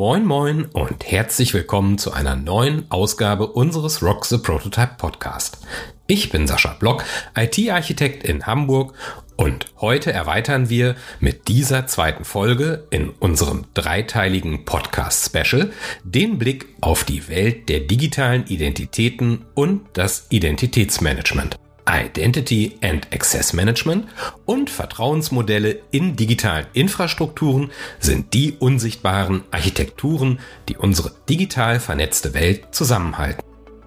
Moin moin und herzlich willkommen zu einer neuen Ausgabe unseres Rock the Prototype Podcast. Ich bin Sascha Block, IT-Architekt in Hamburg und heute erweitern wir mit dieser zweiten Folge in unserem dreiteiligen Podcast-Special den Blick auf die Welt der digitalen Identitäten und das Identitätsmanagement. Identity and Access Management und Vertrauensmodelle in digitalen Infrastrukturen sind die unsichtbaren Architekturen, die unsere digital vernetzte Welt zusammenhalten.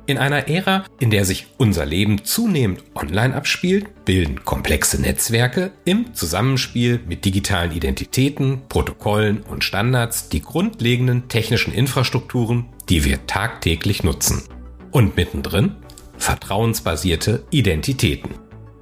In einer Ära, in der sich unser Leben zunehmend online abspielt, bilden komplexe Netzwerke im Zusammenspiel mit digitalen Identitäten, Protokollen und Standards die grundlegenden technischen Infrastrukturen, die wir tagtäglich nutzen. Und mittendrin vertrauensbasierte Identitäten.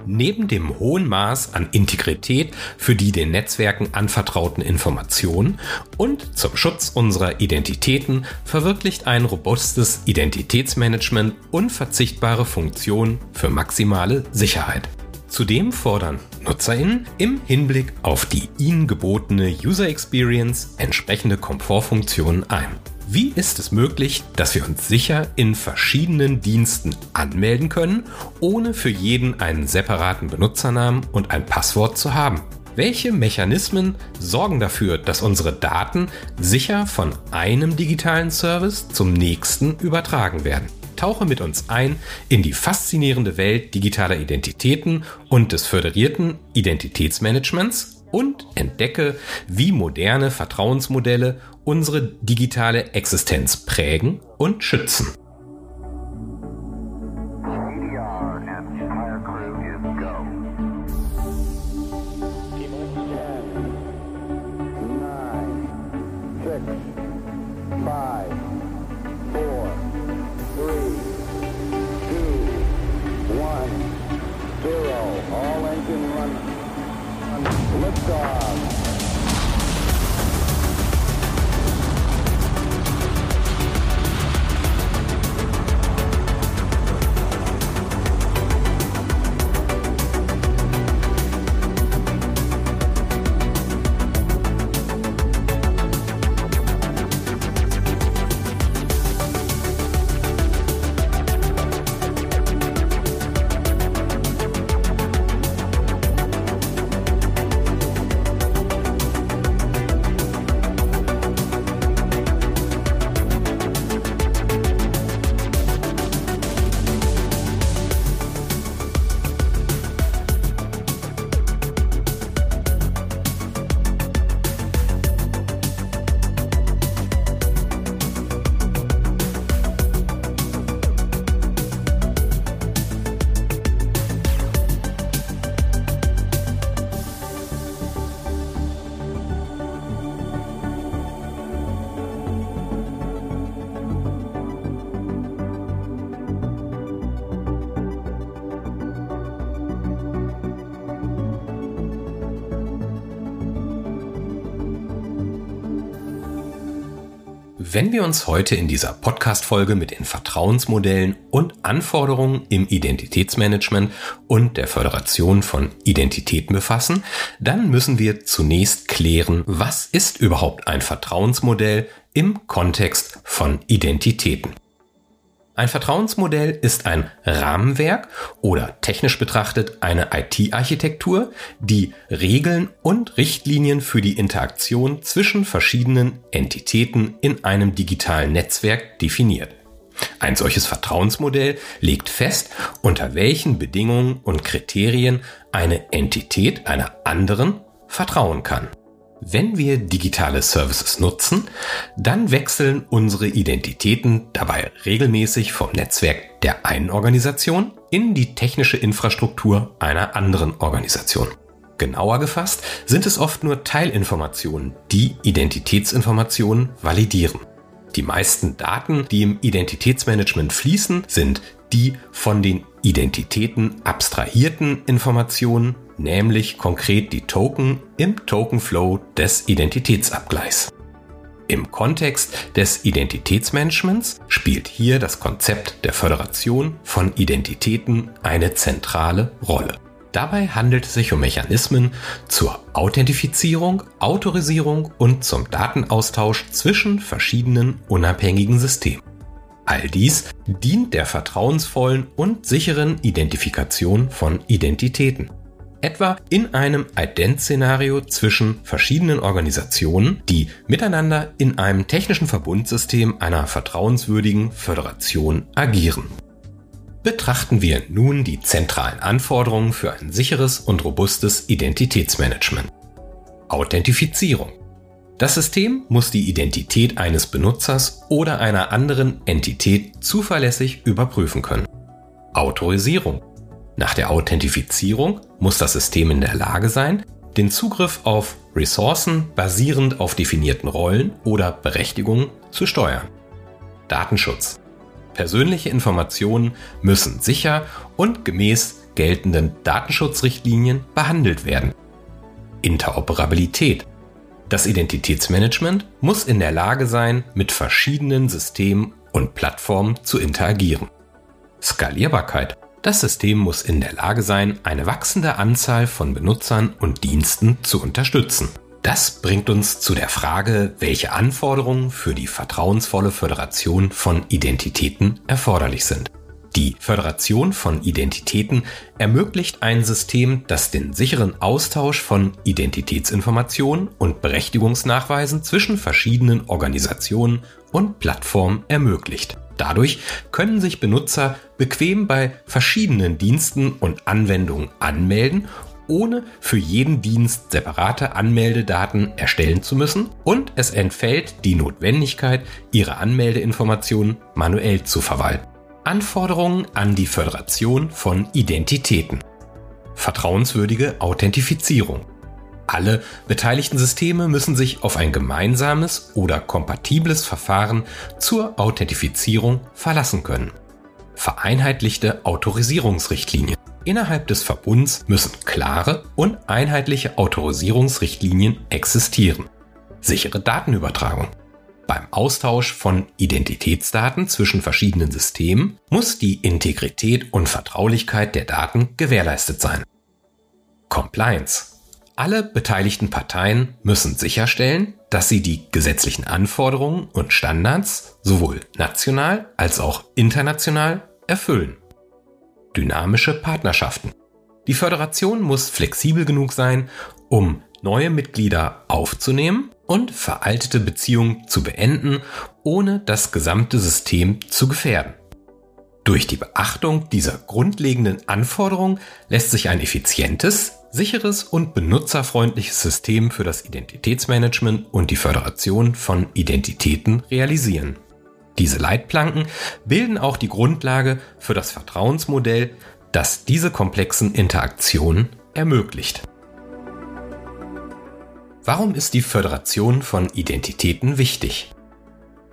Neben dem hohen Maß an Integrität für die den Netzwerken anvertrauten Informationen und zum Schutz unserer Identitäten verwirklicht ein robustes Identitätsmanagement unverzichtbare Funktionen für maximale Sicherheit. Zudem fordern NutzerInnen im Hinblick auf die ihnen gebotene User Experience entsprechende Komfortfunktionen ein. Wie ist es möglich, dass wir uns sicher in verschiedenen Diensten anmelden können, ohne für jeden einen separaten Benutzernamen und ein Passwort zu haben? Welche Mechanismen sorgen dafür, dass unsere Daten sicher von einem digitalen Service zum nächsten übertragen werden? Tauche mit uns ein in die faszinierende Welt digitaler Identitäten und des föderierten Identitätsmanagements und entdecke, wie moderne Vertrauensmodelle unsere digitale Existenz prägen und schützen. Wenn wir uns heute in dieser Podcast-Folge mit den Vertrauensmodellen und Anforderungen im Identitätsmanagement und der Föderation von Identitäten befassen, dann müssen wir zunächst klären, was ist überhaupt ein Vertrauensmodell im Kontext von Identitäten. Ein Vertrauensmodell ist ein Rahmenwerk oder technisch betrachtet eine IT-Architektur, die Regeln und Richtlinien für die Interaktion zwischen verschiedenen Entitäten in einem digitalen Netzwerk definiert. Ein solches Vertrauensmodell legt fest, unter welchen Bedingungen und Kriterien eine Entität einer anderen vertrauen kann. Wenn wir digitale Services nutzen, dann wechseln unsere Identitäten dabei regelmäßig vom Netzwerk der einen Organisation in die technische Infrastruktur einer anderen Organisation. Genauer gefasst sind es oft nur Teilinformationen, die Identitätsinformationen validieren. Die meisten Daten, die im Identitätsmanagement fließen, sind die von den Identitäten abstrahierten Informationen, nämlich konkret die Token im Tokenflow des Identitätsabgleichs. Im Kontext des Identitätsmanagements spielt hier das Konzept der Föderation von Identitäten eine zentrale Rolle. Dabei handelt es sich um Mechanismen zur Authentifizierung, Autorisierung und zum Datenaustausch zwischen verschiedenen unabhängigen Systemen. All dies dient der vertrauensvollen und sicheren Identifikation von Identitäten. Etwa in einem Ident-Szenario zwischen verschiedenen Organisationen, die miteinander in einem technischen Verbundsystem einer vertrauenswürdigen Föderation agieren. Betrachten wir nun die zentralen Anforderungen für ein sicheres und robustes Identitätsmanagement. Authentifizierung. Das System muss die Identität eines Benutzers oder einer anderen Entität zuverlässig überprüfen können. Autorisierung. Nach der Authentifizierung muss das System in der Lage sein, den Zugriff auf Ressourcen basierend auf definierten Rollen oder Berechtigungen zu steuern. Datenschutz. Persönliche Informationen müssen sicher und gemäß geltenden Datenschutzrichtlinien behandelt werden. Interoperabilität. Das Identitätsmanagement muss in der Lage sein, mit verschiedenen Systemen und Plattformen zu interagieren. Skalierbarkeit. Das System muss in der Lage sein, eine wachsende Anzahl von Benutzern und Diensten zu unterstützen. Das bringt uns zu der Frage, welche Anforderungen für die vertrauensvolle Föderation von Identitäten erforderlich sind. Die Föderation von Identitäten ermöglicht ein System, das den sicheren Austausch von Identitätsinformationen und Berechtigungsnachweisen zwischen verschiedenen Organisationen und Plattformen ermöglicht. Dadurch können sich Benutzer bequem bei verschiedenen Diensten und Anwendungen anmelden ohne für jeden Dienst separate Anmeldedaten erstellen zu müssen und es entfällt die Notwendigkeit, ihre Anmeldeinformationen manuell zu verwalten. Anforderungen an die Föderation von Identitäten. Vertrauenswürdige Authentifizierung. Alle beteiligten Systeme müssen sich auf ein gemeinsames oder kompatibles Verfahren zur Authentifizierung verlassen können. Vereinheitlichte Autorisierungsrichtlinien. Innerhalb des Verbunds müssen klare und einheitliche Autorisierungsrichtlinien existieren. Sichere Datenübertragung. Beim Austausch von Identitätsdaten zwischen verschiedenen Systemen muss die Integrität und Vertraulichkeit der Daten gewährleistet sein. Compliance. Alle beteiligten Parteien müssen sicherstellen, dass sie die gesetzlichen Anforderungen und Standards sowohl national als auch international erfüllen dynamische Partnerschaften. Die Föderation muss flexibel genug sein, um neue Mitglieder aufzunehmen und veraltete Beziehungen zu beenden, ohne das gesamte System zu gefährden. Durch die Beachtung dieser grundlegenden Anforderungen lässt sich ein effizientes, sicheres und benutzerfreundliches System für das Identitätsmanagement und die Föderation von Identitäten realisieren. Diese Leitplanken bilden auch die Grundlage für das Vertrauensmodell, das diese komplexen Interaktionen ermöglicht. Warum ist die Föderation von Identitäten wichtig?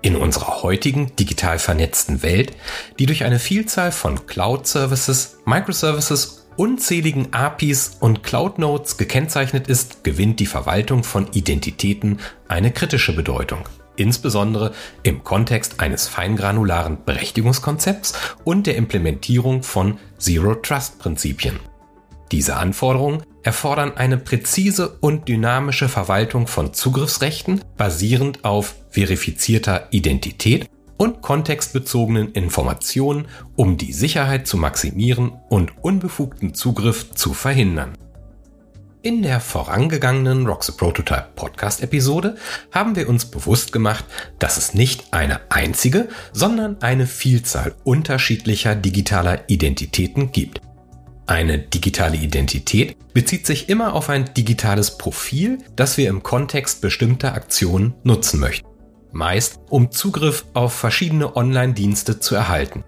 In unserer heutigen digital vernetzten Welt, die durch eine Vielzahl von Cloud-Services, Microservices, unzähligen APIs und Cloud-Nodes gekennzeichnet ist, gewinnt die Verwaltung von Identitäten eine kritische Bedeutung insbesondere im Kontext eines feingranularen Berechtigungskonzepts und der Implementierung von Zero Trust Prinzipien. Diese Anforderungen erfordern eine präzise und dynamische Verwaltung von Zugriffsrechten basierend auf verifizierter Identität und kontextbezogenen Informationen, um die Sicherheit zu maximieren und unbefugten Zugriff zu verhindern. In der vorangegangenen Rock Prototype Podcast Episode haben wir uns bewusst gemacht, dass es nicht eine einzige, sondern eine Vielzahl unterschiedlicher digitaler Identitäten gibt. Eine digitale Identität bezieht sich immer auf ein digitales Profil, das wir im Kontext bestimmter Aktionen nutzen möchten. Meist um Zugriff auf verschiedene Online-Dienste zu erhalten.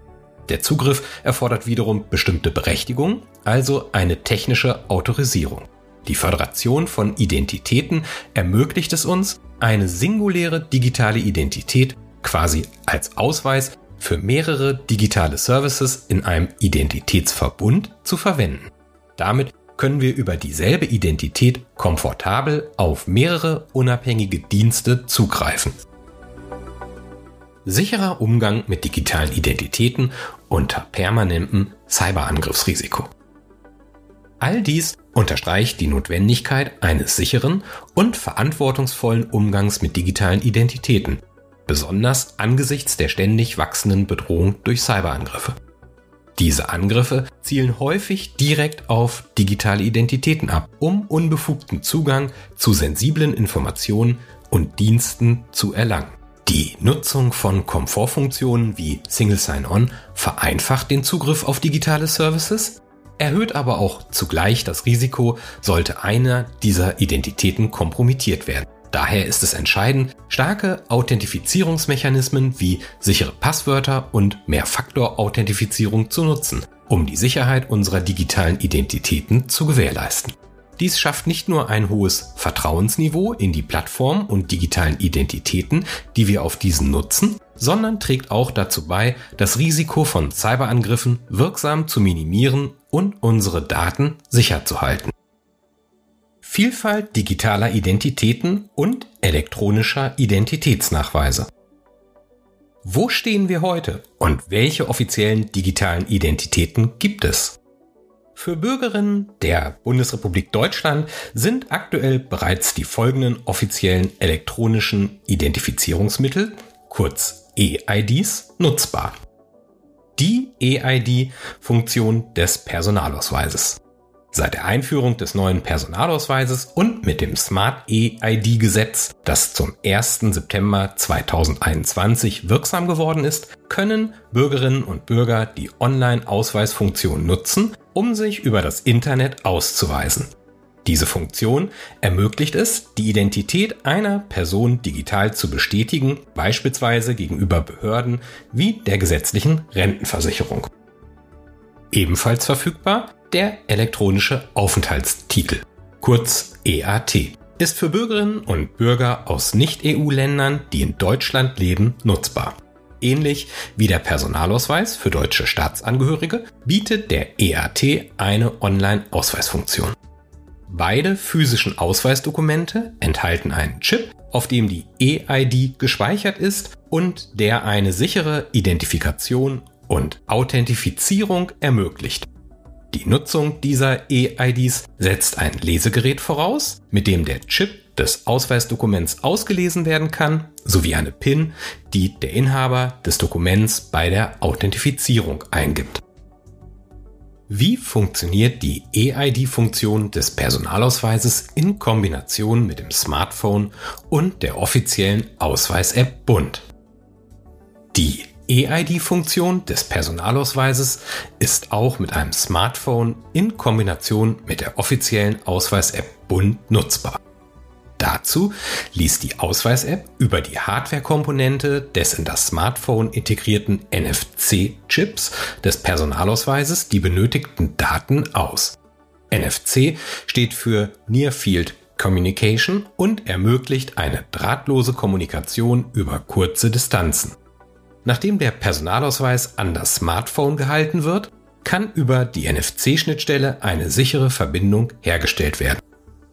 Der Zugriff erfordert wiederum bestimmte Berechtigungen, also eine technische Autorisierung. Die Föderation von Identitäten ermöglicht es uns, eine singuläre digitale Identität quasi als Ausweis für mehrere digitale Services in einem Identitätsverbund zu verwenden. Damit können wir über dieselbe Identität komfortabel auf mehrere unabhängige Dienste zugreifen. Sicherer Umgang mit digitalen Identitäten unter permanentem Cyberangriffsrisiko. All dies unterstreicht die Notwendigkeit eines sicheren und verantwortungsvollen Umgangs mit digitalen Identitäten, besonders angesichts der ständig wachsenden Bedrohung durch Cyberangriffe. Diese Angriffe zielen häufig direkt auf digitale Identitäten ab, um unbefugten Zugang zu sensiblen Informationen und Diensten zu erlangen. Die Nutzung von Komfortfunktionen wie Single Sign-On vereinfacht den Zugriff auf digitale Services, erhöht aber auch zugleich das Risiko, sollte einer dieser Identitäten kompromittiert werden. Daher ist es entscheidend, starke Authentifizierungsmechanismen wie sichere Passwörter und Mehrfaktor-Authentifizierung zu nutzen, um die Sicherheit unserer digitalen Identitäten zu gewährleisten. Dies schafft nicht nur ein hohes Vertrauensniveau in die Plattform und digitalen Identitäten, die wir auf diesen nutzen, sondern trägt auch dazu bei, das Risiko von Cyberangriffen wirksam zu minimieren und unsere Daten sicher zu halten. Vielfalt digitaler Identitäten und elektronischer Identitätsnachweise. Wo stehen wir heute und welche offiziellen digitalen Identitäten gibt es? Für Bürgerinnen der Bundesrepublik Deutschland sind aktuell bereits die folgenden offiziellen elektronischen Identifizierungsmittel, kurz EIDs, nutzbar. Die EID-Funktion des Personalausweises. Seit der Einführung des neuen Personalausweises und mit dem Smart EID-Gesetz, das zum 1. September 2021 wirksam geworden ist, können Bürgerinnen und Bürger die Online-Ausweisfunktion nutzen, um sich über das Internet auszuweisen. Diese Funktion ermöglicht es, die Identität einer Person digital zu bestätigen, beispielsweise gegenüber Behörden wie der gesetzlichen Rentenversicherung. Ebenfalls verfügbar der elektronische Aufenthaltstitel, kurz EAT, ist für Bürgerinnen und Bürger aus Nicht-EU-Ländern, die in Deutschland leben, nutzbar. Ähnlich wie der Personalausweis für deutsche Staatsangehörige bietet der EAT eine Online-Ausweisfunktion. Beide physischen Ausweisdokumente enthalten einen Chip, auf dem die EID gespeichert ist und der eine sichere Identifikation und Authentifizierung ermöglicht. Die Nutzung dieser EIDs setzt ein Lesegerät voraus, mit dem der Chip des Ausweisdokuments ausgelesen werden kann, sowie eine PIN, die der Inhaber des Dokuments bei der Authentifizierung eingibt. Wie funktioniert die EID-Funktion des Personalausweises in Kombination mit dem Smartphone und der offiziellen Ausweis-App Bund? Die EID-Funktion des Personalausweises ist auch mit einem Smartphone in Kombination mit der offiziellen Ausweis-App Bund nutzbar. Dazu liest die Ausweis-App über die Hardware-Komponente des in das Smartphone integrierten NFC-Chips des Personalausweises die benötigten Daten aus. NFC steht für Near Field Communication und ermöglicht eine drahtlose Kommunikation über kurze Distanzen. Nachdem der Personalausweis an das Smartphone gehalten wird, kann über die NFC-Schnittstelle eine sichere Verbindung hergestellt werden.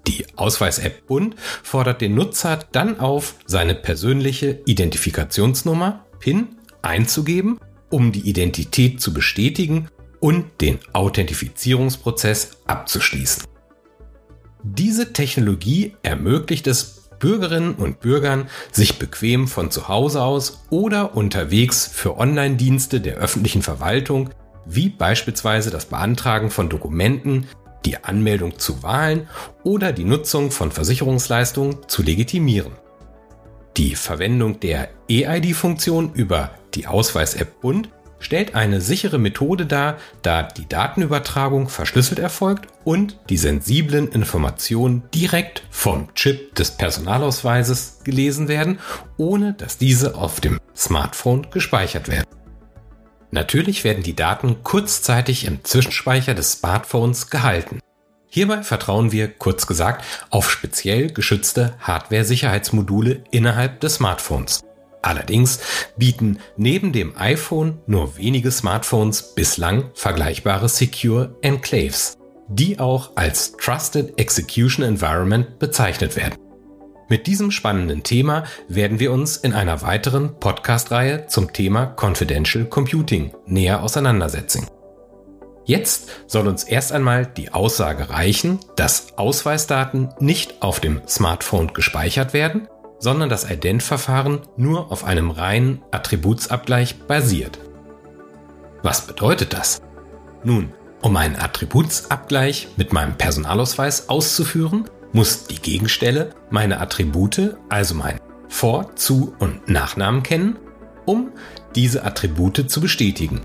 Die Ausweis-App Bund fordert den Nutzer dann auf, seine persönliche Identifikationsnummer PIN einzugeben, um die Identität zu bestätigen und den Authentifizierungsprozess abzuschließen. Diese Technologie ermöglicht es Bürgerinnen und Bürgern, sich bequem von zu Hause aus oder unterwegs für Online-Dienste der öffentlichen Verwaltung, wie beispielsweise das Beantragen von Dokumenten, die Anmeldung zu Wahlen oder die Nutzung von Versicherungsleistungen zu legitimieren. Die Verwendung der EID-Funktion über die Ausweis-App Bund stellt eine sichere Methode dar, da die Datenübertragung verschlüsselt erfolgt und die sensiblen Informationen direkt vom Chip des Personalausweises gelesen werden, ohne dass diese auf dem Smartphone gespeichert werden. Natürlich werden die Daten kurzzeitig im Zwischenspeicher des Smartphones gehalten. Hierbei vertrauen wir, kurz gesagt, auf speziell geschützte Hardware-Sicherheitsmodule innerhalb des Smartphones. Allerdings bieten neben dem iPhone nur wenige Smartphones bislang vergleichbare Secure Enclaves, die auch als Trusted Execution Environment bezeichnet werden. Mit diesem spannenden Thema werden wir uns in einer weiteren Podcast-Reihe zum Thema Confidential Computing näher auseinandersetzen. Jetzt soll uns erst einmal die Aussage reichen, dass Ausweisdaten nicht auf dem Smartphone gespeichert werden, sondern das Ident-Verfahren nur auf einem reinen Attributsabgleich basiert. Was bedeutet das? Nun, um einen Attributsabgleich mit meinem Personalausweis auszuführen, muss die Gegenstelle meine Attribute, also mein Vor-, Zu- und Nachnamen kennen, um diese Attribute zu bestätigen.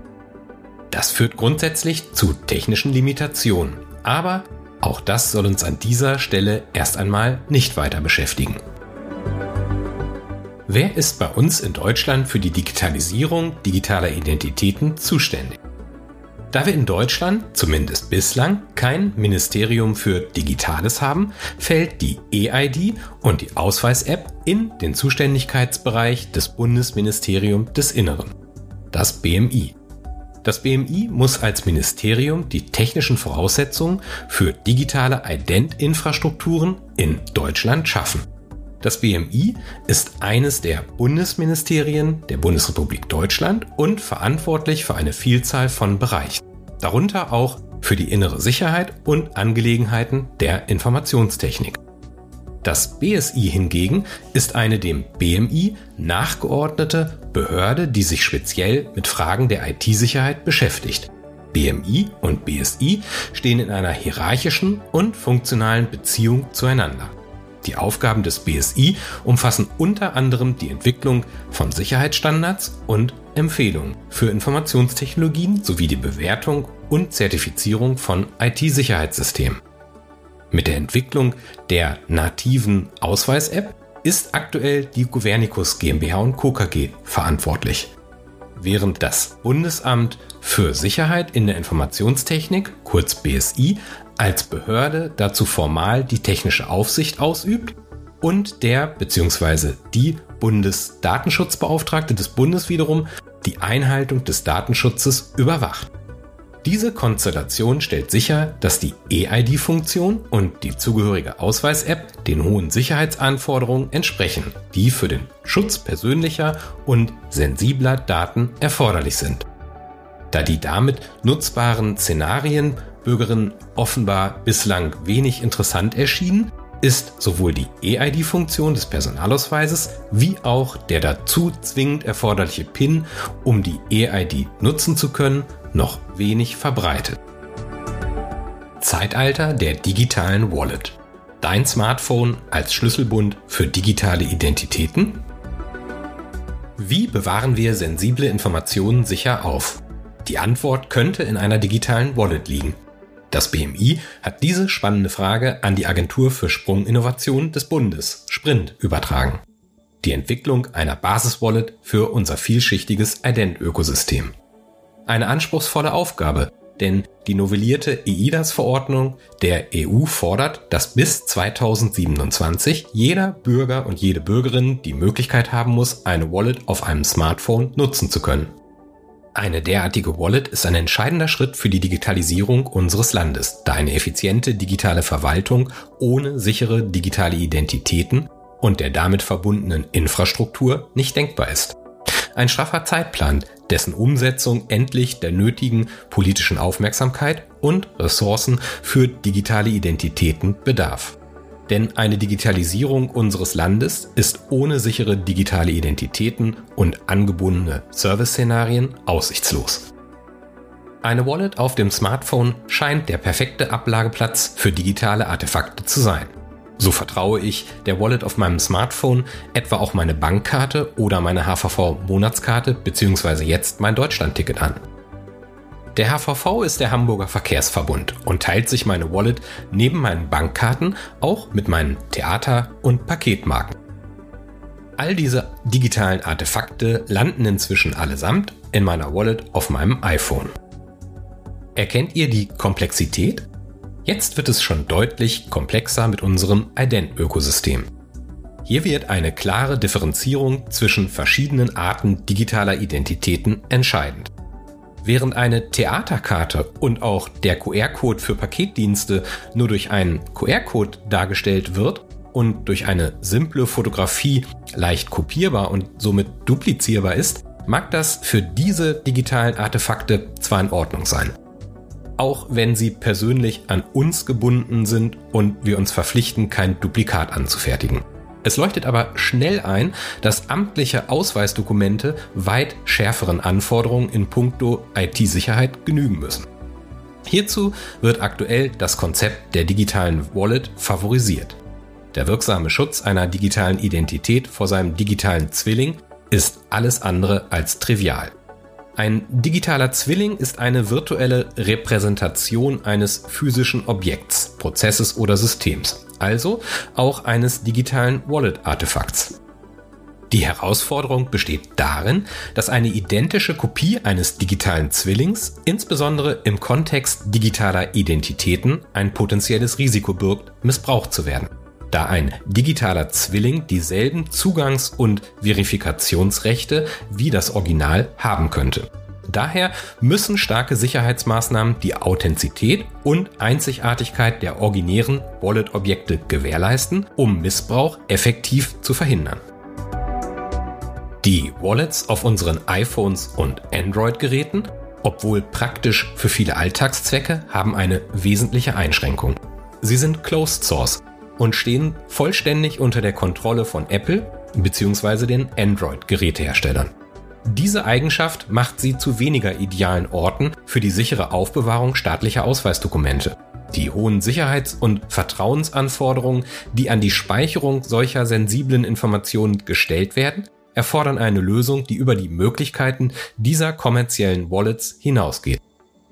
Das führt grundsätzlich zu technischen Limitationen, aber auch das soll uns an dieser Stelle erst einmal nicht weiter beschäftigen. Wer ist bei uns in Deutschland für die Digitalisierung digitaler Identitäten zuständig? Da wir in Deutschland, zumindest bislang, kein Ministerium für Digitales haben, fällt die EID und die Ausweis-App in den Zuständigkeitsbereich des Bundesministeriums des Inneren, das BMI. Das BMI muss als Ministerium die technischen Voraussetzungen für digitale Ident-Infrastrukturen in Deutschland schaffen. Das BMI ist eines der Bundesministerien der Bundesrepublik Deutschland und verantwortlich für eine Vielzahl von Bereichen, darunter auch für die innere Sicherheit und Angelegenheiten der Informationstechnik. Das BSI hingegen ist eine dem BMI nachgeordnete Behörde, die sich speziell mit Fragen der IT-Sicherheit beschäftigt. BMI und BSI stehen in einer hierarchischen und funktionalen Beziehung zueinander. Die Aufgaben des BSI umfassen unter anderem die Entwicklung von Sicherheitsstandards und Empfehlungen für Informationstechnologien sowie die Bewertung und Zertifizierung von IT-Sicherheitssystemen. Mit der Entwicklung der nativen Ausweis-App ist aktuell die Governicus GmbH und Co. Verantwortlich. Während das Bundesamt für Sicherheit in der Informationstechnik, kurz BSI, als Behörde dazu formal die technische Aufsicht ausübt und der bzw. die Bundesdatenschutzbeauftragte des Bundes wiederum die Einhaltung des Datenschutzes überwacht. Diese Konstellation stellt sicher, dass die EID-Funktion und die zugehörige Ausweis-App den hohen Sicherheitsanforderungen entsprechen, die für den Schutz persönlicher und sensibler Daten erforderlich sind. Da die damit nutzbaren Szenarien Bürgerinnen offenbar bislang wenig interessant erschienen, ist sowohl die EID-Funktion des Personalausweises wie auch der dazu zwingend erforderliche PIN, um die EID nutzen zu können, noch wenig verbreitet. Zeitalter der digitalen Wallet. Dein Smartphone als Schlüsselbund für digitale Identitäten? Wie bewahren wir sensible Informationen sicher auf? Die Antwort könnte in einer digitalen Wallet liegen. Das BMI hat diese spannende Frage an die Agentur für Sprunginnovation des Bundes, Sprint, übertragen. Die Entwicklung einer Basis-Wallet für unser vielschichtiges Ident-Ökosystem eine anspruchsvolle Aufgabe, denn die novellierte EIDAS-Verordnung der EU fordert, dass bis 2027 jeder Bürger und jede Bürgerin die Möglichkeit haben muss, eine Wallet auf einem Smartphone nutzen zu können. Eine derartige Wallet ist ein entscheidender Schritt für die Digitalisierung unseres Landes, da eine effiziente digitale Verwaltung ohne sichere digitale Identitäten und der damit verbundenen Infrastruktur nicht denkbar ist. Ein straffer Zeitplan, dessen Umsetzung endlich der nötigen politischen Aufmerksamkeit und Ressourcen für digitale Identitäten bedarf. Denn eine Digitalisierung unseres Landes ist ohne sichere digitale Identitäten und angebundene Service-Szenarien aussichtslos. Eine Wallet auf dem Smartphone scheint der perfekte Ablageplatz für digitale Artefakte zu sein. So vertraue ich der Wallet auf meinem Smartphone etwa auch meine Bankkarte oder meine HVV-Monatskarte bzw. jetzt mein Deutschlandticket an. Der HVV ist der Hamburger Verkehrsverbund und teilt sich meine Wallet neben meinen Bankkarten auch mit meinen Theater- und Paketmarken. All diese digitalen Artefakte landen inzwischen allesamt in meiner Wallet auf meinem iPhone. Erkennt ihr die Komplexität? Jetzt wird es schon deutlich komplexer mit unserem Ident-Ökosystem. Hier wird eine klare Differenzierung zwischen verschiedenen Arten digitaler Identitäten entscheidend. Während eine Theaterkarte und auch der QR-Code für Paketdienste nur durch einen QR-Code dargestellt wird und durch eine simple Fotografie leicht kopierbar und somit duplizierbar ist, mag das für diese digitalen Artefakte zwar in Ordnung sein. auch wenn sie persönlich an uns gebunden sind und wir uns verpflichten, kein Duplikat anzufertigen. Es leuchtet aber schnell ein, dass amtliche Ausweisdokumente weit schärferen Anforderungen in puncto IT-Sicherheit genügen müssen. Hierzu wird aktuell das Konzept der digitalen Wallet favorisiert. Der wirksame Schutz einer digitalen Identität vor seinem digitalen Zwilling ist alles andere als trivial. Ein digitaler Zwilling ist eine virtuelle Repräsentation eines physischen Objekts, Prozesses oder Systems, also auch eines digitalen Wallet-Artefakts. Die Herausforderung besteht darin, dass eine identische Kopie eines digitalen Zwillings, insbesondere im Kontext digitaler Identitäten, ein potenzielles Risiko birgt, missbraucht zu werden da ein digitaler Zwilling dieselben Zugangs- und Verifikationsrechte wie das Original haben könnte. Daher müssen starke Sicherheitsmaßnahmen die Authentizität und Einzigartigkeit der originären Wallet-Objekte gewährleisten, um Missbrauch effektiv zu verhindern. Die Wallets auf unseren iPhones und Android-Geräten, obwohl praktisch für viele Alltagszwecke, haben eine wesentliche Einschränkung. Sie sind Closed Source und stehen vollständig unter der Kontrolle von Apple bzw. den Android-Geräteherstellern. Diese Eigenschaft macht sie zu weniger idealen Orten für die sichere Aufbewahrung staatlicher Ausweisdokumente. Die hohen Sicherheits- und Vertrauensanforderungen, die an die Speicherung solcher sensiblen Informationen gestellt werden, erfordern eine Lösung, die über die Möglichkeiten dieser kommerziellen Wallets hinausgeht.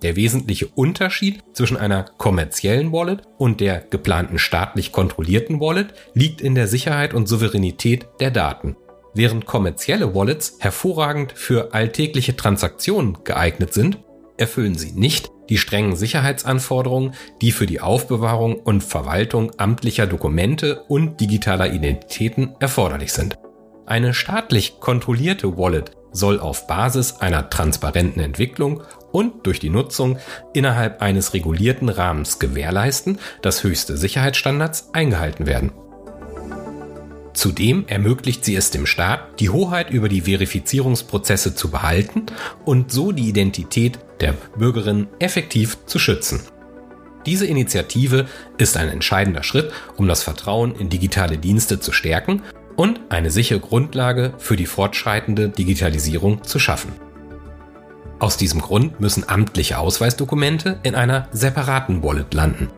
Der wesentliche Unterschied zwischen einer kommerziellen Wallet und der geplanten staatlich kontrollierten Wallet liegt in der Sicherheit und Souveränität der Daten. Während kommerzielle Wallets hervorragend für alltägliche Transaktionen geeignet sind, erfüllen sie nicht die strengen Sicherheitsanforderungen, die für die Aufbewahrung und Verwaltung amtlicher Dokumente und digitaler Identitäten erforderlich sind. Eine staatlich kontrollierte Wallet soll auf Basis einer transparenten Entwicklung und durch die Nutzung innerhalb eines regulierten Rahmens gewährleisten, dass höchste Sicherheitsstandards eingehalten werden. Zudem ermöglicht sie es dem Staat, die Hoheit über die Verifizierungsprozesse zu behalten und so die Identität der Bürgerinnen effektiv zu schützen. Diese Initiative ist ein entscheidender Schritt, um das Vertrauen in digitale Dienste zu stärken und eine sichere Grundlage für die fortschreitende Digitalisierung zu schaffen. Aus diesem Grund müssen amtliche Ausweisdokumente in einer separaten Wallet landen.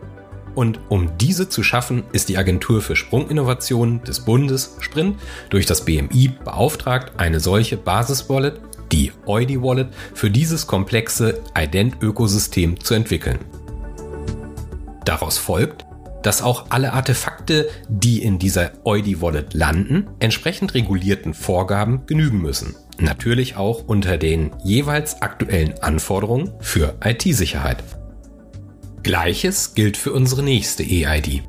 Und um diese zu schaffen, ist die Agentur für Sprunginnovationen des Bundes Sprint durch das BMI beauftragt, eine solche Basis-Wallet, die Eudi Wallet, für dieses komplexe Ident-Ökosystem zu entwickeln. Daraus folgt, dass auch alle Artefakte, die in dieser Eudi Wallet landen, entsprechend regulierten Vorgaben genügen müssen. Natürlich auch unter den jeweils aktuellen Anforderungen für IT-Sicherheit. Gleiches gilt für unsere nächste EID,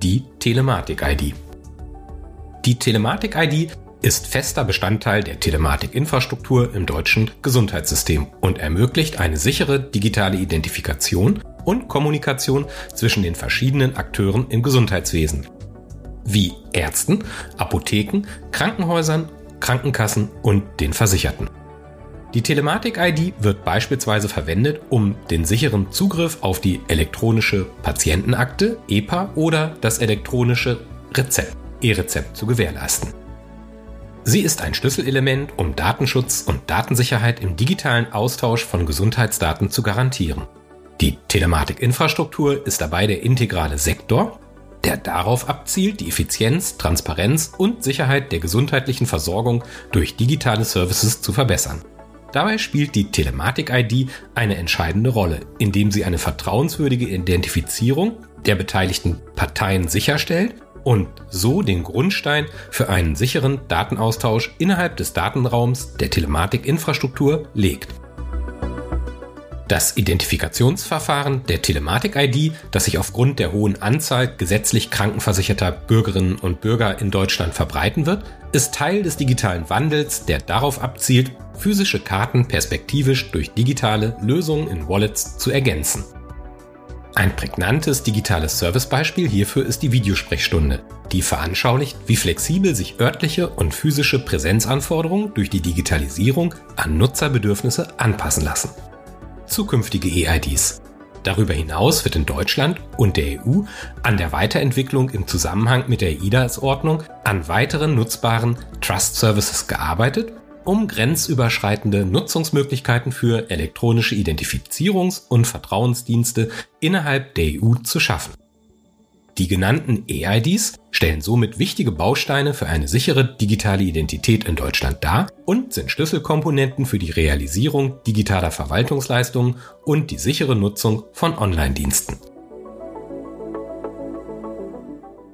die Telematik-ID. Die Telematik-ID ist fester Bestandteil der Telematikinfrastruktur im deutschen Gesundheitssystem und ermöglicht eine sichere digitale Identifikation und Kommunikation zwischen den verschiedenen Akteuren im Gesundheitswesen, wie Ärzten, Apotheken, Krankenhäusern, Krankenkassen und den Versicherten. Die Telematik-ID wird beispielsweise verwendet, um den sicheren Zugriff auf die elektronische Patientenakte EPA oder das elektronische Rezept E-Rezept zu gewährleisten. Sie ist ein Schlüsselelement, um Datenschutz und Datensicherheit im digitalen Austausch von Gesundheitsdaten zu garantieren. Die Telematikinfrastruktur ist dabei der integrale Sektor, der darauf abzielt, die Effizienz, Transparenz und Sicherheit der gesundheitlichen Versorgung durch digitale Services zu verbessern. Dabei spielt die Telematik-ID eine entscheidende Rolle, indem sie eine vertrauenswürdige Identifizierung der beteiligten Parteien sicherstellt und so den Grundstein für einen sicheren Datenaustausch innerhalb des Datenraums der Telematikinfrastruktur legt. Das Identifikationsverfahren der Telematik-ID, das sich aufgrund der hohen Anzahl gesetzlich krankenversicherter Bürgerinnen und Bürger in Deutschland verbreiten wird, ist Teil des digitalen Wandels, der darauf abzielt, physische Karten perspektivisch durch digitale Lösungen in Wallets zu ergänzen. Ein prägnantes digitales Servicebeispiel hierfür ist die Videosprechstunde, die veranschaulicht, wie flexibel sich örtliche und physische Präsenzanforderungen durch die Digitalisierung an Nutzerbedürfnisse anpassen lassen zukünftige EIDs. Darüber hinaus wird in Deutschland und der EU an der Weiterentwicklung im Zusammenhang mit der IDAS-Ordnung an weiteren nutzbaren Trust Services gearbeitet, um grenzüberschreitende Nutzungsmöglichkeiten für elektronische Identifizierungs- und Vertrauensdienste innerhalb der EU zu schaffen. Die genannten EIDs stellen somit wichtige Bausteine für eine sichere digitale Identität in Deutschland dar und sind Schlüsselkomponenten für die Realisierung digitaler Verwaltungsleistungen und die sichere Nutzung von Online-Diensten.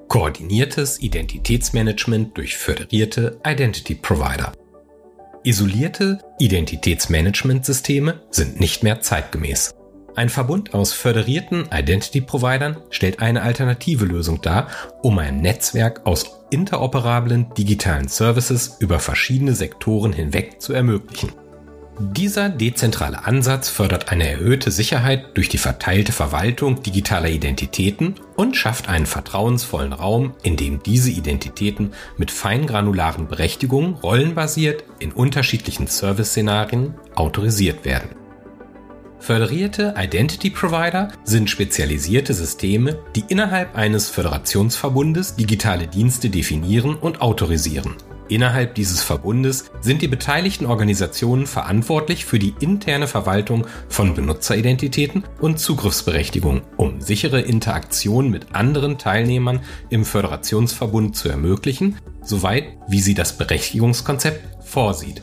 Koordiniertes Identitätsmanagement durch föderierte Identity Provider. Isolierte Identitätsmanagementsysteme sind nicht mehr zeitgemäß. Ein Verbund aus föderierten Identity-Providern stellt eine alternative Lösung dar, um ein Netzwerk aus interoperablen digitalen Services über verschiedene Sektoren hinweg zu ermöglichen. Dieser dezentrale Ansatz fördert eine erhöhte Sicherheit durch die verteilte Verwaltung digitaler Identitäten und schafft einen vertrauensvollen Raum, in dem diese Identitäten mit feingranularen Berechtigungen rollenbasiert in unterschiedlichen Service-Szenarien autorisiert werden. Föderierte Identity Provider sind spezialisierte Systeme, die innerhalb eines Föderationsverbundes digitale Dienste definieren und autorisieren. Innerhalb dieses Verbundes sind die beteiligten Organisationen verantwortlich für die interne Verwaltung von Benutzeridentitäten und Zugriffsberechtigungen, um sichere Interaktion mit anderen Teilnehmern im Föderationsverbund zu ermöglichen, soweit wie sie das Berechtigungskonzept vorsieht.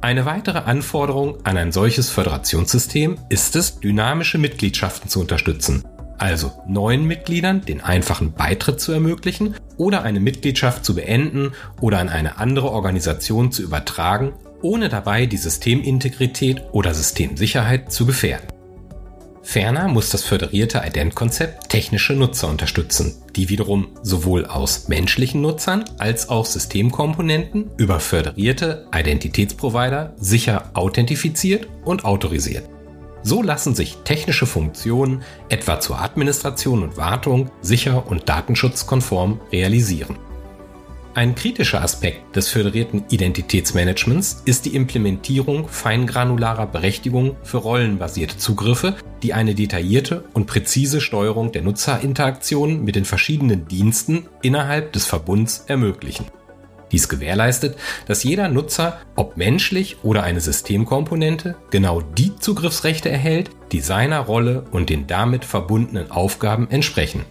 Eine weitere Anforderung an ein solches Föderationssystem ist es, dynamische Mitgliedschaften zu unterstützen, also neuen Mitgliedern den einfachen Beitritt zu ermöglichen oder eine Mitgliedschaft zu beenden oder an eine andere Organisation zu übertragen, ohne dabei die Systemintegrität oder Systemsicherheit zu gefährden. Ferner muss das föderierte Ident-Konzept technische Nutzer unterstützen, die wiederum sowohl aus menschlichen Nutzern als auch Systemkomponenten über föderierte Identitätsprovider sicher authentifiziert und autorisiert. So lassen sich technische Funktionen etwa zur Administration und Wartung sicher und datenschutzkonform realisieren. Ein kritischer Aspekt des föderierten Identitätsmanagements ist die Implementierung feingranularer Berechtigungen für rollenbasierte Zugriffe, die eine detaillierte und präzise Steuerung der Nutzerinteraktionen mit den verschiedenen Diensten innerhalb des Verbunds ermöglichen. Dies gewährleistet, dass jeder Nutzer, ob menschlich oder eine Systemkomponente, genau die Zugriffsrechte erhält, die seiner Rolle und den damit verbundenen Aufgaben entsprechen.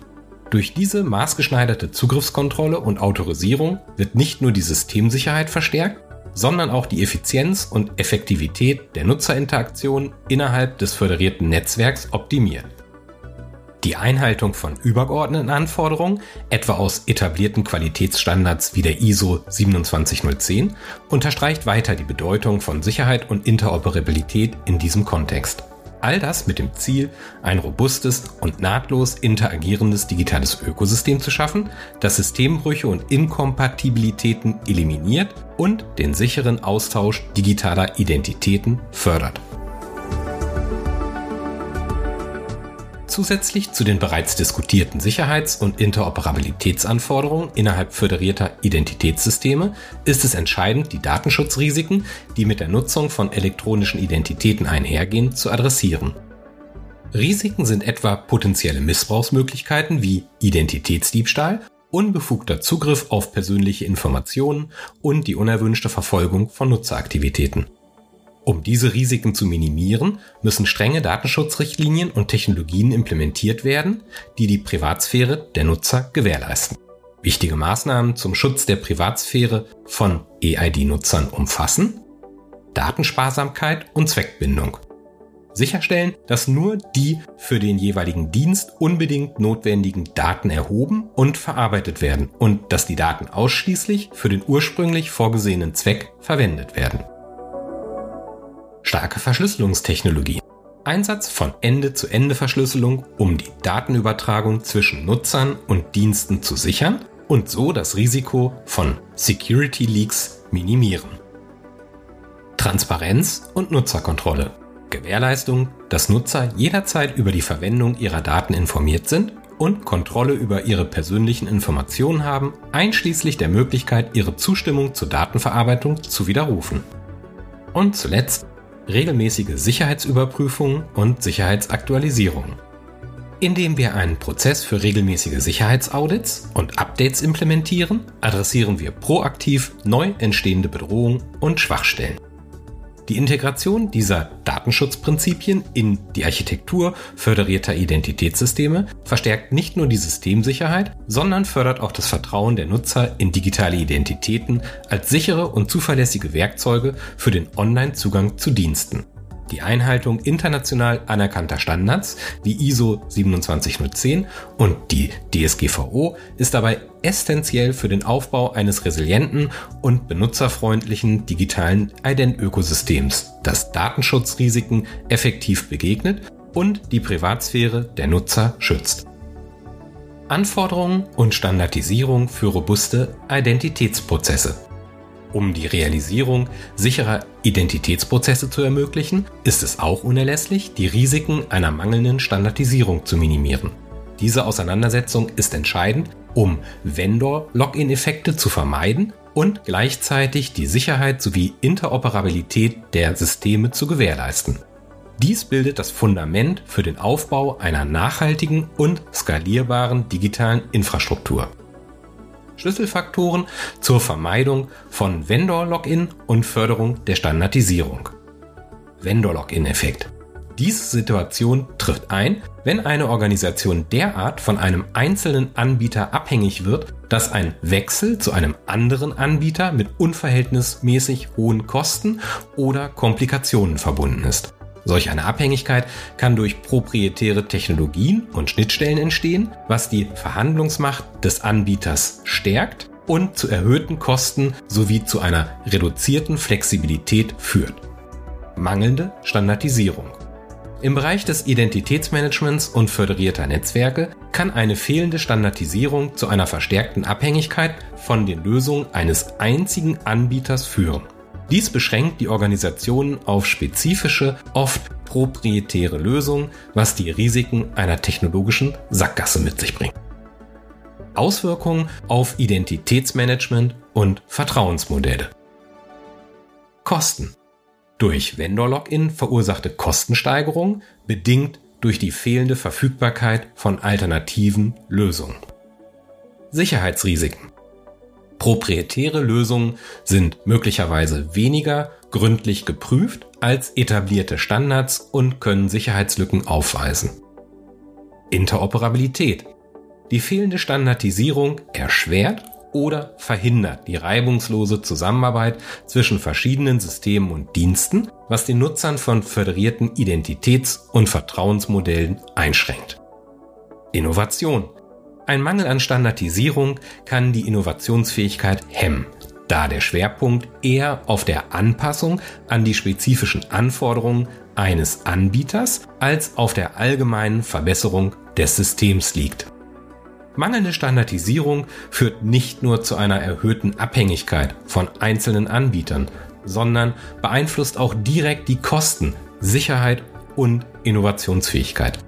Durch diese maßgeschneiderte Zugriffskontrolle und Autorisierung wird nicht nur die Systemsicherheit verstärkt, sondern auch die Effizienz und Effektivität der Nutzerinteraktion innerhalb des föderierten Netzwerks optimiert. Die Einhaltung von übergeordneten Anforderungen, etwa aus etablierten Qualitätsstandards wie der ISO 27010, unterstreicht weiter die Bedeutung von Sicherheit und Interoperabilität in diesem Kontext. All das mit dem Ziel, ein robustes und nahtlos interagierendes digitales Ökosystem zu schaffen, das Systembrüche und Inkompatibilitäten eliminiert und den sicheren Austausch digitaler Identitäten fördert. Zusätzlich zu den bereits diskutierten Sicherheits- und Interoperabilitätsanforderungen innerhalb föderierter Identitätssysteme ist es entscheidend, die Datenschutzrisiken, die mit der Nutzung von elektronischen Identitäten einhergehen, zu adressieren. Risiken sind etwa potenzielle Missbrauchsmöglichkeiten wie Identitätsdiebstahl, unbefugter Zugriff auf persönliche Informationen und die unerwünschte Verfolgung von Nutzeraktivitäten. Um diese Risiken zu minimieren, müssen strenge Datenschutzrichtlinien und Technologien implementiert werden, die die Privatsphäre der Nutzer gewährleisten. Wichtige Maßnahmen zum Schutz der Privatsphäre von EID-Nutzern umfassen Datensparsamkeit und Zweckbindung. Sicherstellen, dass nur die für den jeweiligen Dienst unbedingt notwendigen Daten erhoben und verarbeitet werden und dass die Daten ausschließlich für den ursprünglich vorgesehenen Zweck verwendet werden starke Verschlüsselungstechnologie. Einsatz von Ende-zu-Ende-Verschlüsselung, um die Datenübertragung zwischen Nutzern und Diensten zu sichern und so das Risiko von Security Leaks minimieren. Transparenz und Nutzerkontrolle. Gewährleistung, dass Nutzer jederzeit über die Verwendung ihrer Daten informiert sind und Kontrolle über ihre persönlichen Informationen haben, einschließlich der Möglichkeit, ihre Zustimmung zur Datenverarbeitung zu widerrufen. Und zuletzt regelmäßige Sicherheitsüberprüfungen und Sicherheitsaktualisierungen. Indem wir einen Prozess für regelmäßige Sicherheitsaudits und Updates implementieren, adressieren wir proaktiv neu entstehende Bedrohungen und Schwachstellen. Die Integration dieser Datenschutzprinzipien in die Architektur föderierter Identitätssysteme verstärkt nicht nur die Systemsicherheit, sondern fördert auch das Vertrauen der Nutzer in digitale Identitäten als sichere und zuverlässige Werkzeuge für den Online-Zugang zu Diensten. Die Einhaltung international anerkannter Standards wie ISO 27010 und die DSGVO ist dabei essentiell für den Aufbau eines resilienten und benutzerfreundlichen digitalen Ident-Ökosystems, das Datenschutzrisiken effektiv begegnet und die Privatsphäre der Nutzer schützt. Anforderungen und Standardisierung für robuste Identitätsprozesse. Um die Realisierung sicherer Identitätsprozesse zu ermöglichen, ist es auch unerlässlich, die Risiken einer mangelnden Standardisierung zu minimieren. Diese Auseinandersetzung ist entscheidend, um Vendor-Login-Effekte zu vermeiden und gleichzeitig die Sicherheit sowie Interoperabilität der Systeme zu gewährleisten. Dies bildet das Fundament für den Aufbau einer nachhaltigen und skalierbaren digitalen Infrastruktur. Schlüsselfaktoren zur Vermeidung von Vendor-Login und Förderung der Standardisierung. Vendor-Login-Effekt. Diese Situation trifft ein, wenn eine Organisation derart von einem einzelnen Anbieter abhängig wird, dass ein Wechsel zu einem anderen Anbieter mit unverhältnismäßig hohen Kosten oder Komplikationen verbunden ist. Solch eine Abhängigkeit kann durch proprietäre Technologien und Schnittstellen entstehen, was die Verhandlungsmacht des Anbieters stärkt und zu erhöhten Kosten sowie zu einer reduzierten Flexibilität führt. Mangelnde Standardisierung. Im Bereich des Identitätsmanagements und föderierter Netzwerke kann eine fehlende Standardisierung zu einer verstärkten Abhängigkeit von den Lösungen eines einzigen Anbieters führen. Dies beschränkt die Organisationen auf spezifische, oft proprietäre Lösungen, was die Risiken einer technologischen Sackgasse mit sich bringt. Auswirkungen auf Identitätsmanagement und Vertrauensmodelle. Kosten. Durch Vendor-Login verursachte Kostensteigerung bedingt durch die fehlende Verfügbarkeit von alternativen Lösungen. Sicherheitsrisiken. Proprietäre Lösungen sind möglicherweise weniger gründlich geprüft als etablierte Standards und können Sicherheitslücken aufweisen. Interoperabilität. Die fehlende Standardisierung erschwert oder verhindert die reibungslose Zusammenarbeit zwischen verschiedenen Systemen und Diensten, was den Nutzern von föderierten Identitäts- und Vertrauensmodellen einschränkt. Innovation. Ein Mangel an Standardisierung kann die Innovationsfähigkeit hemmen, da der Schwerpunkt eher auf der Anpassung an die spezifischen Anforderungen eines Anbieters als auf der allgemeinen Verbesserung des Systems liegt. Mangelnde Standardisierung führt nicht nur zu einer erhöhten Abhängigkeit von einzelnen Anbietern, sondern beeinflusst auch direkt die Kosten, Sicherheit und Innovationsfähigkeit.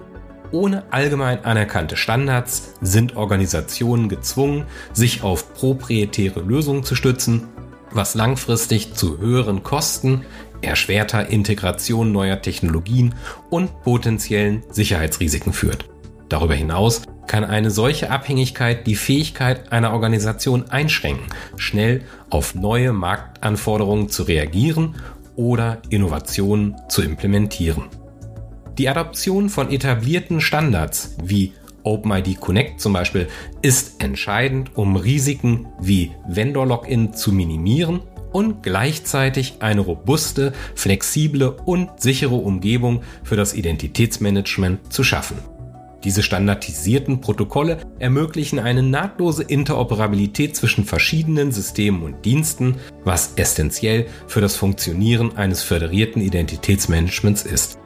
Ohne allgemein anerkannte Standards sind Organisationen gezwungen, sich auf proprietäre Lösungen zu stützen, was langfristig zu höheren Kosten, erschwerter Integration neuer Technologien und potenziellen Sicherheitsrisiken führt. Darüber hinaus kann eine solche Abhängigkeit die Fähigkeit einer Organisation einschränken, schnell auf neue Marktanforderungen zu reagieren oder Innovationen zu implementieren. Die Adoption von etablierten Standards wie OpenID Connect zum Beispiel ist entscheidend, um Risiken wie Vendor-Login zu minimieren und gleichzeitig eine robuste, flexible und sichere Umgebung für das Identitätsmanagement zu schaffen. Diese standardisierten Protokolle ermöglichen eine nahtlose Interoperabilität zwischen verschiedenen Systemen und Diensten, was essentiell für das Funktionieren eines föderierten Identitätsmanagements ist.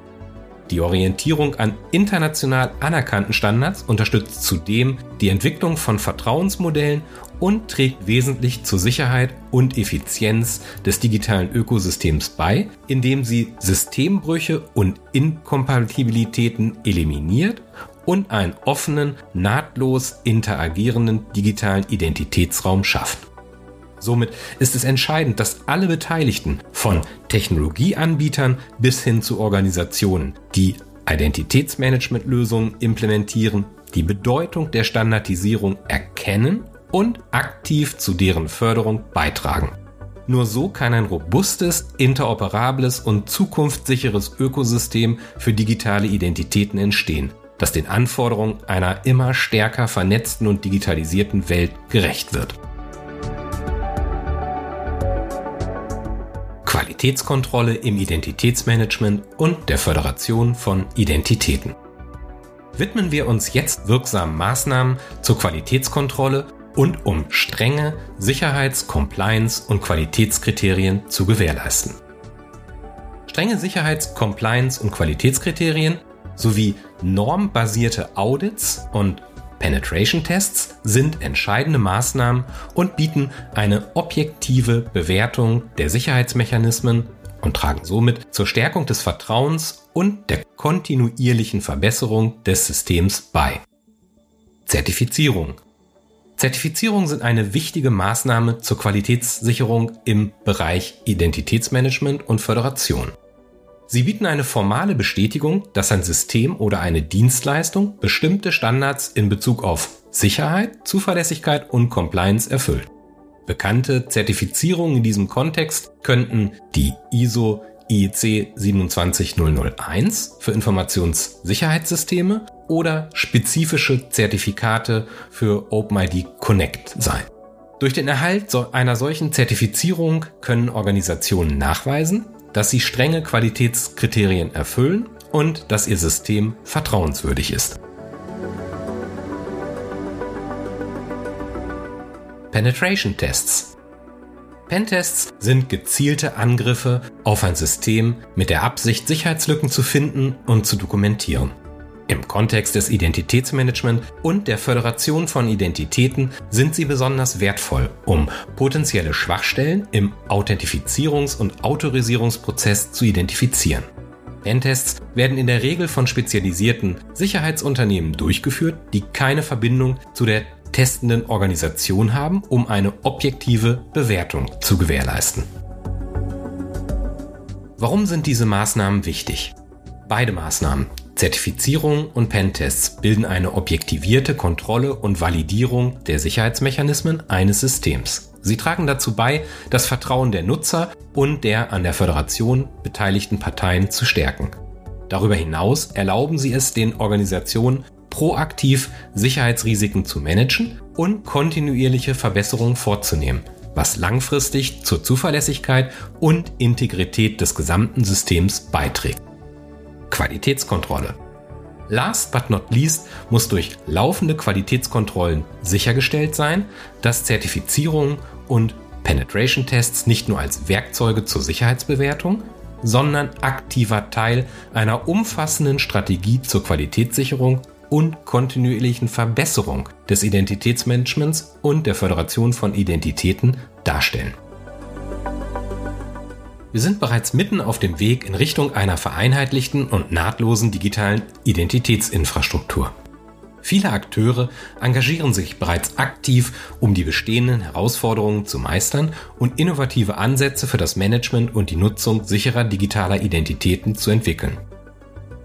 Die Orientierung an international anerkannten Standards unterstützt zudem die Entwicklung von Vertrauensmodellen und trägt wesentlich zur Sicherheit und Effizienz des digitalen Ökosystems bei, indem sie Systembrüche und Inkompatibilitäten eliminiert und einen offenen, nahtlos interagierenden digitalen Identitätsraum schafft. Somit ist es entscheidend, dass alle Beteiligten Von Technologieanbietern bis hin zu Organisationen, die Identitätsmanagementlösungen implementieren, die Bedeutung der Standardisierung erkennen und aktiv zu deren Förderung beitragen. Nur so kann ein robustes, interoperables und zukunftssicheres Ökosystem für digitale Identitäten entstehen, das den Anforderungen einer immer stärker vernetzten und digitalisierten Welt gerecht wird. Qualitätskontrolle im Identitätsmanagement und der Föderation von Identitäten. Widmen wir uns jetzt wirksamen Maßnahmen zur Qualitätskontrolle und um strenge Sicherheits-, Compliance- und Qualitätskriterien zu gewährleisten. Strenge Sicherheits-, Compliance- und Qualitätskriterien sowie normbasierte Audits und Penetration Tests sind entscheidende Maßnahmen und bieten eine objektive Bewertung der Sicherheitsmechanismen und tragen somit zur Stärkung des Vertrauens und der kontinuierlichen Verbesserung des Systems bei. Zertifizierung Zertifizierungen sind eine wichtige Maßnahme zur Qualitätssicherung im Bereich Identitätsmanagement und Föderation. Sie bieten eine formale Bestätigung, dass ein System oder eine Dienstleistung bestimmte Standards in Bezug auf Sicherheit, Zuverlässigkeit und Compliance erfüllt. Bekannte Zertifizierungen in diesem Kontext könnten die ISO IEC 27001 für Informationssicherheitssysteme oder spezifische Zertifikate für OpenID Connect sein. Durch den Erhalt einer solchen Zertifizierung können Organisationen nachweisen, dass sie strenge Qualitätskriterien erfüllen und dass ihr System vertrauenswürdig ist. Penetration Tests. Pentests sind gezielte Angriffe auf ein System mit der Absicht, Sicherheitslücken zu finden und zu dokumentieren. Im Kontext des Identitätsmanagement und der Föderation von Identitäten sind sie besonders wertvoll, um potenzielle Schwachstellen im Authentifizierungs- und Autorisierungsprozess zu identifizieren. Pentests werden in der Regel von spezialisierten Sicherheitsunternehmen durchgeführt, die keine Verbindung zu der testenden Organisation haben, um eine objektive Bewertung zu gewährleisten. Warum sind diese Maßnahmen wichtig? Beide Maßnahmen, Zertifizierung und Pentests bilden eine objektivierte Kontrolle und Validierung der Sicherheitsmechanismen eines Systems. Sie tragen dazu bei, das Vertrauen der Nutzer und der an der Föderation beteiligten Parteien zu stärken. Darüber hinaus erlauben sie es den Organisationen, proaktiv Sicherheitsrisiken zu managen und kontinuierliche Verbesserungen vorzunehmen, was langfristig zur Zuverlässigkeit und Integrität des gesamten Systems beiträgt. Qualitätskontrolle. Last but not least muss durch laufende Qualitätskontrollen sichergestellt sein, dass Zertifizierungen und Penetration Tests nicht nur als Werkzeuge zur Sicherheitsbewertung, sondern aktiver Teil einer umfassenden Strategie zur Qualitätssicherung und kontinuierlichen Verbesserung des Identitätsmanagements und der Föderation von Identitäten darstellen. Wir sind bereits mitten auf dem Weg in Richtung einer vereinheitlichten und nahtlosen digitalen Identitätsinfrastruktur. Viele Akteure engagieren sich bereits aktiv, um die bestehenden Herausforderungen zu meistern und innovative Ansätze für das Management und die Nutzung sicherer digitaler Identitäten zu entwickeln.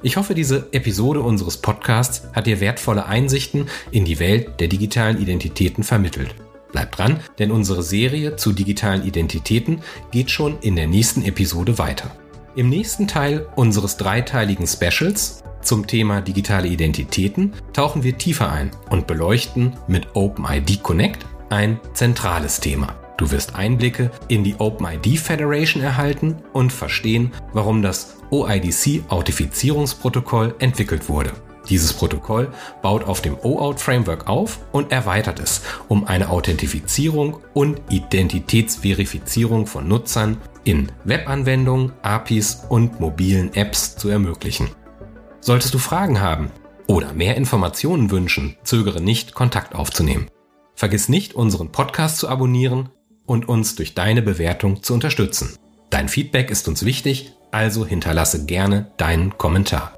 Ich hoffe, diese Episode unseres Podcasts hat dir wertvolle Einsichten in die Welt der digitalen Identitäten vermittelt. Bleibt dran, denn unsere Serie zu digitalen Identitäten geht schon in der nächsten Episode weiter. Im nächsten Teil unseres dreiteiligen Specials zum Thema digitale Identitäten tauchen wir tiefer ein und beleuchten mit OpenID Connect ein zentrales Thema. Du wirst Einblicke in die OpenID Federation erhalten und verstehen, warum das OIDC Authentifizierungsprotokoll entwickelt wurde. Dieses Protokoll baut auf dem OAuth Framework auf und erweitert es, um eine Authentifizierung und Identitätsverifizierung von Nutzern in Webanwendungen, APIs und mobilen Apps zu ermöglichen. Solltest du Fragen haben oder mehr Informationen wünschen, zögere nicht, Kontakt aufzunehmen. Vergiss nicht, unseren Podcast zu abonnieren und uns durch deine Bewertung zu unterstützen. Dein Feedback ist uns wichtig, also hinterlasse gerne deinen Kommentar.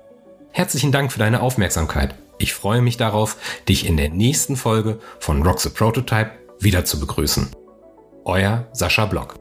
Herzlichen Dank für deine Aufmerksamkeit. Ich freue mich darauf, dich in der nächsten Folge von Rock the Prototype wieder zu begrüßen. Euer Sascha Block.